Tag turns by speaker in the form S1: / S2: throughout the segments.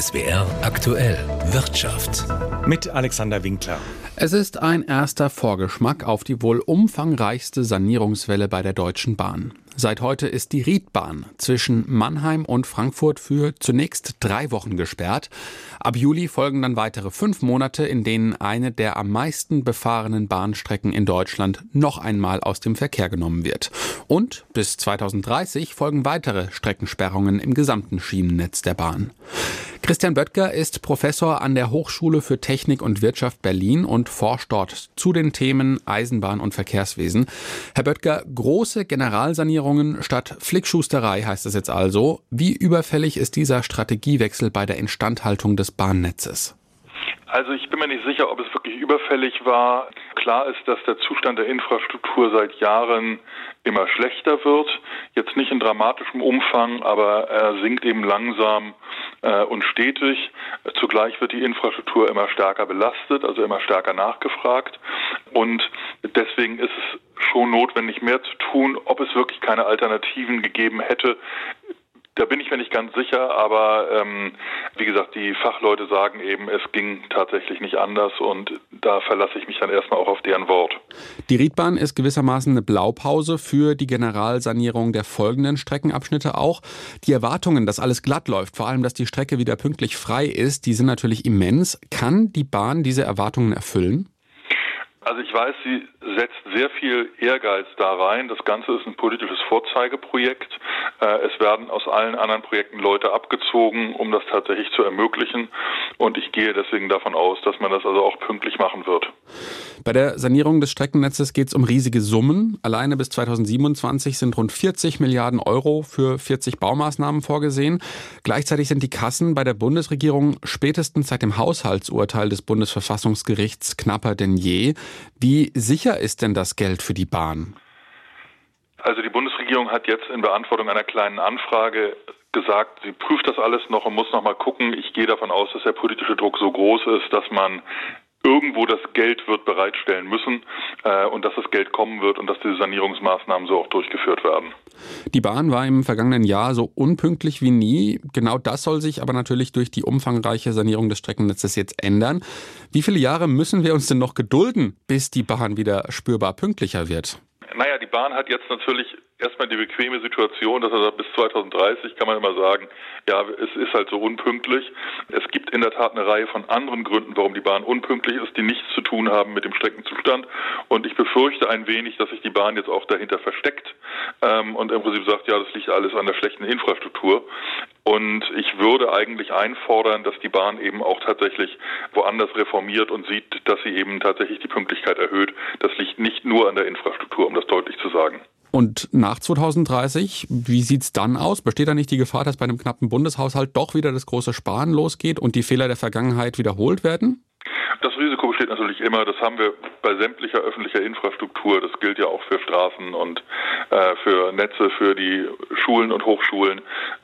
S1: SWR aktuell Wirtschaft.
S2: Mit Alexander Winkler.
S3: Es ist ein erster Vorgeschmack auf die wohl umfangreichste Sanierungswelle bei der Deutschen Bahn. Seit heute ist die Riedbahn zwischen Mannheim und Frankfurt für zunächst drei Wochen gesperrt. Ab Juli folgen dann weitere fünf Monate, in denen eine der am meisten befahrenen Bahnstrecken in Deutschland noch einmal aus dem Verkehr genommen wird. Und bis 2030 folgen weitere Streckensperrungen im gesamten Schienennetz der Bahn. Christian Böttger ist Professor an der Hochschule für Technik und Wirtschaft Berlin und forscht dort zu den Themen Eisenbahn und Verkehrswesen. Herr Böttger, große Generalsanierungen statt Flickschusterei heißt es jetzt also. Wie überfällig ist dieser Strategiewechsel bei der Instandhaltung des Bahnnetzes?
S4: Also ich bin mir nicht sicher, ob es wirklich überfällig war. Klar ist, dass der Zustand der Infrastruktur seit Jahren immer schlechter wird. Jetzt nicht in dramatischem Umfang, aber er sinkt eben langsam äh, und stetig. Zugleich wird die Infrastruktur immer stärker belastet, also immer stärker nachgefragt. Und deswegen ist es schon notwendig, mehr zu tun. Ob es wirklich keine Alternativen gegeben hätte, da bin ich mir nicht ganz sicher, aber ähm, wie gesagt, die Fachleute sagen eben, es ging tatsächlich nicht anders und da verlasse ich mich dann erstmal auch auf deren Wort.
S3: Die Riedbahn ist gewissermaßen eine Blaupause für die Generalsanierung der folgenden Streckenabschnitte auch. Die Erwartungen, dass alles glatt läuft, vor allem, dass die Strecke wieder pünktlich frei ist, die sind natürlich immens. Kann die Bahn diese Erwartungen erfüllen?
S4: Also ich weiß, sie setzt sehr viel Ehrgeiz da rein. Das Ganze ist ein politisches Vorzeigeprojekt. Äh, es werden aus allen anderen Projekten Leute abgezogen, um das tatsächlich zu ermöglichen. Und ich gehe deswegen davon aus, dass man das also auch pünktlich machen wird.
S3: Bei der Sanierung des Streckennetzes geht es um riesige Summen. Alleine bis 2027 sind rund 40 Milliarden Euro für 40 Baumaßnahmen vorgesehen. Gleichzeitig sind die Kassen bei der Bundesregierung spätestens seit dem Haushaltsurteil des Bundesverfassungsgerichts knapper denn je. Wie sicher ist denn das Geld für die Bahn?
S4: Also die Bundesregierung hat jetzt in Beantwortung einer kleinen Anfrage gesagt, sie prüft das alles noch und muss noch mal gucken. Ich gehe davon aus, dass der politische Druck so groß ist, dass man irgendwo das Geld wird bereitstellen müssen äh, und dass das Geld kommen wird und dass diese Sanierungsmaßnahmen so auch durchgeführt werden.
S3: Die Bahn war im vergangenen Jahr so unpünktlich wie nie. Genau das soll sich aber natürlich durch die umfangreiche Sanierung des Streckennetzes jetzt ändern. Wie viele Jahre müssen wir uns denn noch gedulden, bis die Bahn wieder spürbar pünktlicher wird?
S4: Naja, die Bahn hat jetzt natürlich erstmal die bequeme Situation, dass er bis 2030 kann man immer sagen, ja, es ist halt so unpünktlich. Es gibt in der Tat eine Reihe von anderen Gründen, warum die Bahn unpünktlich ist, die nichts zu tun haben mit dem Streckenzustand. Und ich befürchte ein wenig, dass sich die Bahn jetzt auch dahinter versteckt ähm, und im Prinzip sagt, ja, das liegt alles an der schlechten Infrastruktur. Und ich würde eigentlich einfordern, dass die Bahn eben auch tatsächlich woanders reformiert und sieht, dass sie eben tatsächlich die Pünktlichkeit erhöht. Das liegt nicht nur an der Infrastruktur, um das deutlich zu sagen.
S3: Und nach 2030, wie sieht es dann aus? Besteht da nicht die Gefahr, dass bei einem knappen Bundeshaushalt doch wieder das große Sparen losgeht und die Fehler der Vergangenheit wiederholt werden?
S4: Das Risiko besteht natürlich immer. Das haben wir bei sämtlicher öffentlicher Infrastruktur. Das gilt ja auch für Straßen und äh, für Netze, für die Schulen und Hochschulen.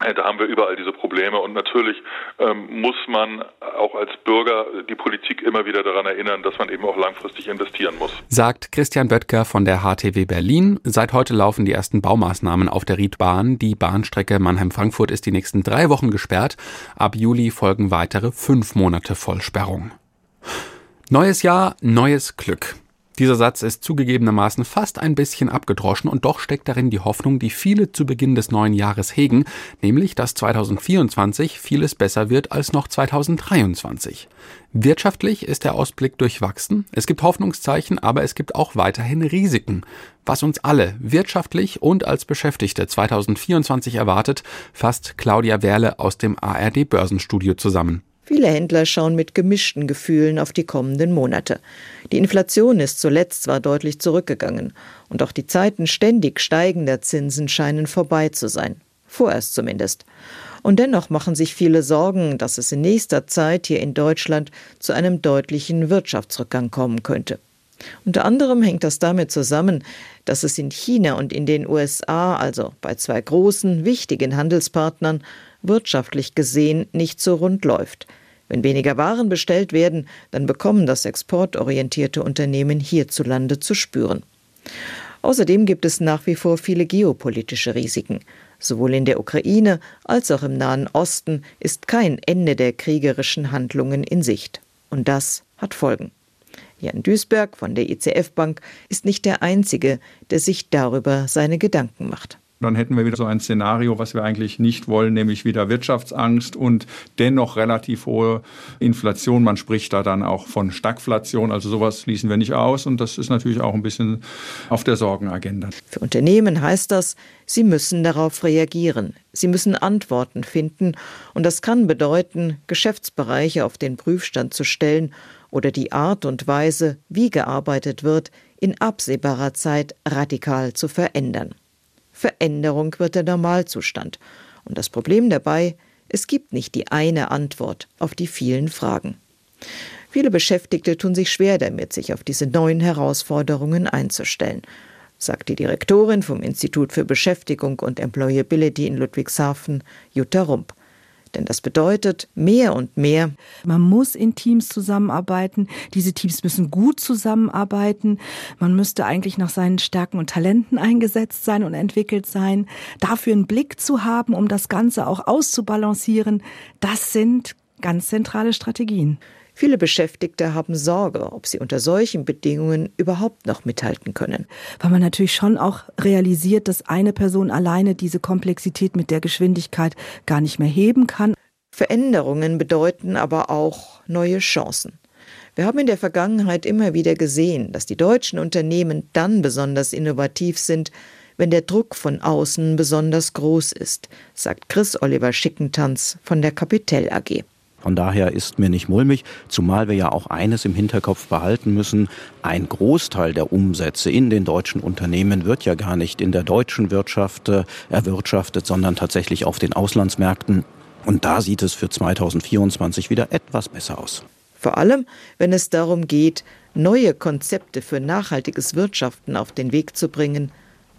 S4: Äh, da haben wir überall diese Probleme. Und natürlich ähm, muss man auch als Bürger die Politik immer wieder daran erinnern, dass man eben auch langfristig investieren muss.
S3: Sagt Christian Böttger von der HTW Berlin. Seit heute laufen die ersten Baumaßnahmen auf der Riedbahn. Die Bahnstrecke Mannheim-Frankfurt ist die nächsten drei Wochen gesperrt. Ab Juli folgen weitere fünf Monate Vollsperrung. Neues Jahr, neues Glück. Dieser Satz ist zugegebenermaßen fast ein bisschen abgedroschen und doch steckt darin die Hoffnung, die viele zu Beginn des neuen Jahres hegen, nämlich dass 2024 vieles besser wird als noch 2023. Wirtschaftlich ist der Ausblick durchwachsen, es gibt Hoffnungszeichen, aber es gibt auch weiterhin Risiken. Was uns alle wirtschaftlich und als Beschäftigte 2024 erwartet, fasst Claudia Werle aus dem ARD Börsenstudio zusammen.
S5: Viele Händler schauen mit gemischten Gefühlen auf die kommenden Monate. Die Inflation ist zuletzt zwar deutlich zurückgegangen, und auch die Zeiten ständig steigender Zinsen scheinen vorbei zu sein. Vorerst zumindest. Und dennoch machen sich viele Sorgen, dass es in nächster Zeit hier in Deutschland zu einem deutlichen Wirtschaftsrückgang kommen könnte. Unter anderem hängt das damit zusammen, dass es in China und in den USA, also bei zwei großen, wichtigen Handelspartnern, wirtschaftlich gesehen nicht so rund läuft. Wenn weniger Waren bestellt werden, dann bekommen das exportorientierte Unternehmen hierzulande zu spüren. Außerdem gibt es nach wie vor viele geopolitische Risiken. Sowohl in der Ukraine als auch im Nahen Osten ist kein Ende der kriegerischen Handlungen in Sicht. Und das hat Folgen. Jan Duisberg von der ICF Bank ist nicht der Einzige, der sich darüber seine Gedanken macht.
S6: Dann hätten wir wieder so ein Szenario, was wir eigentlich nicht wollen, nämlich wieder Wirtschaftsangst und dennoch relativ hohe Inflation. Man spricht da dann auch von Stagflation. Also sowas schließen wir nicht aus und das ist natürlich auch ein bisschen auf der Sorgenagenda.
S5: Für Unternehmen heißt das, sie müssen darauf reagieren. Sie müssen Antworten finden und das kann bedeuten, Geschäftsbereiche auf den Prüfstand zu stellen oder die Art und Weise, wie gearbeitet wird, in absehbarer Zeit radikal zu verändern. Veränderung wird der Normalzustand. Und das Problem dabei, es gibt nicht die eine Antwort auf die vielen Fragen. Viele Beschäftigte tun sich schwer damit, sich auf diese neuen Herausforderungen einzustellen, sagt die Direktorin vom Institut für Beschäftigung und Employability in Ludwigshafen, Jutta Rump. Denn das bedeutet mehr und mehr.
S7: Man muss in Teams zusammenarbeiten. Diese Teams müssen gut zusammenarbeiten. Man müsste eigentlich nach seinen Stärken und Talenten eingesetzt sein und entwickelt sein. Dafür einen Blick zu haben, um das Ganze auch auszubalancieren, das sind ganz zentrale Strategien.
S5: Viele Beschäftigte haben Sorge, ob sie unter solchen Bedingungen überhaupt noch mithalten können.
S7: Weil man natürlich schon auch realisiert, dass eine Person alleine diese Komplexität mit der Geschwindigkeit gar nicht mehr heben kann.
S5: Veränderungen bedeuten aber auch neue Chancen. Wir haben in der Vergangenheit immer wieder gesehen, dass die deutschen Unternehmen dann besonders innovativ sind, wenn der Druck von außen besonders groß ist, sagt Chris Oliver Schickentanz von der Capital AG.
S8: Von daher ist mir nicht mulmig, zumal wir ja auch eines im Hinterkopf behalten müssen. Ein Großteil der Umsätze in den deutschen Unternehmen wird ja gar nicht in der deutschen Wirtschaft äh, erwirtschaftet, sondern tatsächlich auf den Auslandsmärkten. Und da sieht es für 2024 wieder etwas besser aus.
S5: Vor allem, wenn es darum geht, neue Konzepte für nachhaltiges Wirtschaften auf den Weg zu bringen,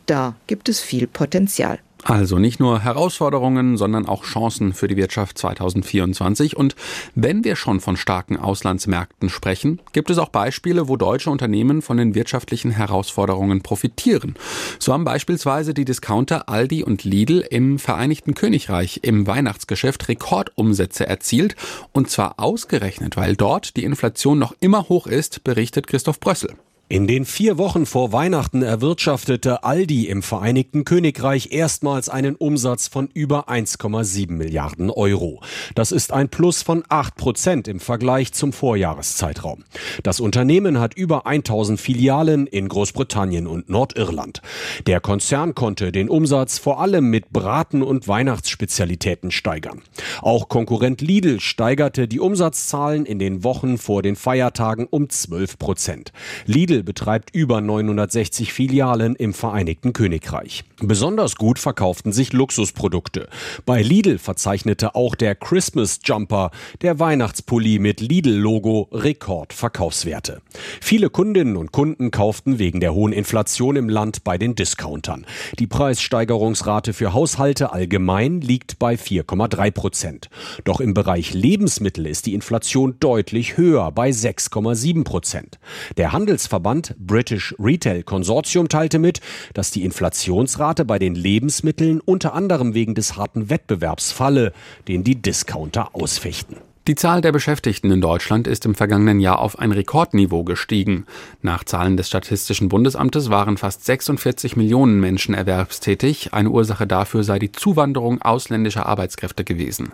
S5: da gibt es viel Potenzial.
S3: Also nicht nur Herausforderungen, sondern auch Chancen für die Wirtschaft 2024. Und wenn wir schon von starken Auslandsmärkten sprechen, gibt es auch Beispiele, wo deutsche Unternehmen von den wirtschaftlichen Herausforderungen profitieren. So haben beispielsweise die Discounter Aldi und Lidl im Vereinigten Königreich im Weihnachtsgeschäft Rekordumsätze erzielt. Und zwar ausgerechnet, weil dort die Inflation noch immer hoch ist, berichtet Christoph Brössel.
S9: In den vier Wochen vor Weihnachten erwirtschaftete Aldi im Vereinigten Königreich erstmals einen Umsatz von über 1,7 Milliarden Euro. Das ist ein Plus von 8 Prozent im Vergleich zum Vorjahreszeitraum. Das Unternehmen hat über 1000 Filialen in Großbritannien und Nordirland. Der Konzern konnte den Umsatz vor allem mit Braten und Weihnachtsspezialitäten steigern. Auch Konkurrent Lidl steigerte die Umsatzzahlen in den Wochen vor den Feiertagen um 12 Prozent. Lidl Betreibt über 960 Filialen im Vereinigten Königreich. Besonders gut verkauften sich Luxusprodukte. Bei Lidl verzeichnete auch der Christmas Jumper, der Weihnachtspulli mit Lidl-Logo, Rekordverkaufswerte. Viele Kundinnen und Kunden kauften wegen der hohen Inflation im Land bei den Discountern. Die Preissteigerungsrate für Haushalte allgemein liegt bei 4,3 Prozent. Doch im Bereich Lebensmittel ist die Inflation deutlich höher bei 6,7 Prozent. Der Handelsverband Verband British Retail Consortium teilte mit, dass die Inflationsrate bei den Lebensmitteln unter anderem wegen des harten Wettbewerbs falle, den die Discounter ausfechten.
S3: Die Zahl der Beschäftigten in Deutschland ist im vergangenen Jahr auf ein Rekordniveau gestiegen. Nach Zahlen des Statistischen Bundesamtes waren fast 46 Millionen Menschen erwerbstätig. Eine Ursache dafür sei die Zuwanderung ausländischer Arbeitskräfte gewesen.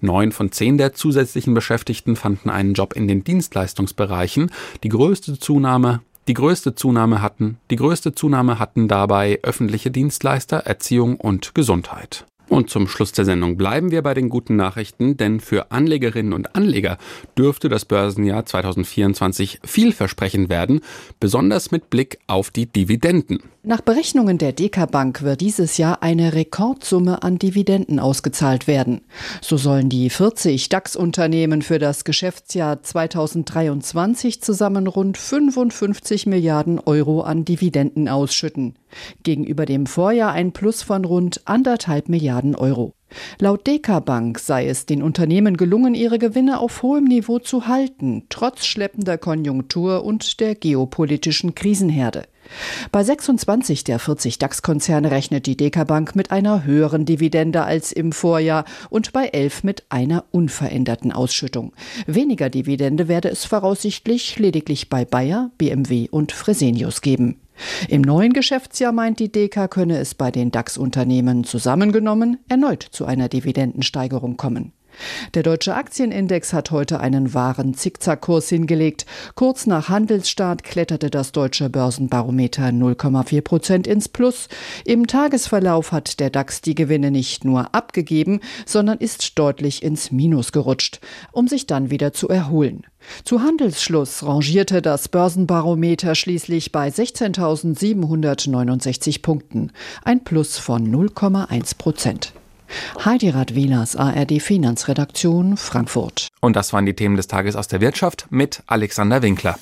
S3: Neun von zehn der zusätzlichen Beschäftigten fanden einen Job in den Dienstleistungsbereichen. Die größte Zunahme die größte Zunahme hatten, die größte Zunahme hatten dabei öffentliche Dienstleister, Erziehung und Gesundheit. Und zum Schluss der Sendung bleiben wir bei den guten Nachrichten, denn für Anlegerinnen und Anleger dürfte das Börsenjahr 2024 vielversprechend werden, besonders mit Blick auf die Dividenden.
S10: Nach Berechnungen der DK Bank wird dieses Jahr eine Rekordsumme an Dividenden ausgezahlt werden. So sollen die 40 DAX-Unternehmen für das Geschäftsjahr 2023 zusammen rund 55 Milliarden Euro an Dividenden ausschütten. Gegenüber dem Vorjahr ein Plus von rund anderthalb Milliarden Euro. Laut DK Bank sei es den Unternehmen gelungen, ihre Gewinne auf hohem Niveau zu halten, trotz schleppender Konjunktur und der geopolitischen Krisenherde. Bei 26 der 40 DAX-Konzerne rechnet die DK Bank mit einer höheren Dividende als im Vorjahr und bei 11 mit einer unveränderten Ausschüttung. Weniger Dividende werde es voraussichtlich lediglich bei Bayer, BMW und Fresenius geben. Im neuen Geschäftsjahr meint die DK, könne es bei den DAX-Unternehmen zusammengenommen erneut zu einer Dividendensteigerung kommen. Der deutsche Aktienindex hat heute einen wahren Zickzackkurs hingelegt. Kurz nach Handelsstart kletterte das deutsche Börsenbarometer 0,4 Prozent ins Plus. Im Tagesverlauf hat der DAX die Gewinne nicht nur abgegeben, sondern ist deutlich ins Minus gerutscht, um sich dann wieder zu erholen. Zu Handelsschluss rangierte das Börsenbarometer schließlich bei 16.769 Punkten, ein Plus von 0,1 Prozent. Heidi Radwilas, ARD Finanzredaktion, Frankfurt.
S3: Und das waren die Themen des Tages aus der Wirtschaft mit Alexander Winkler.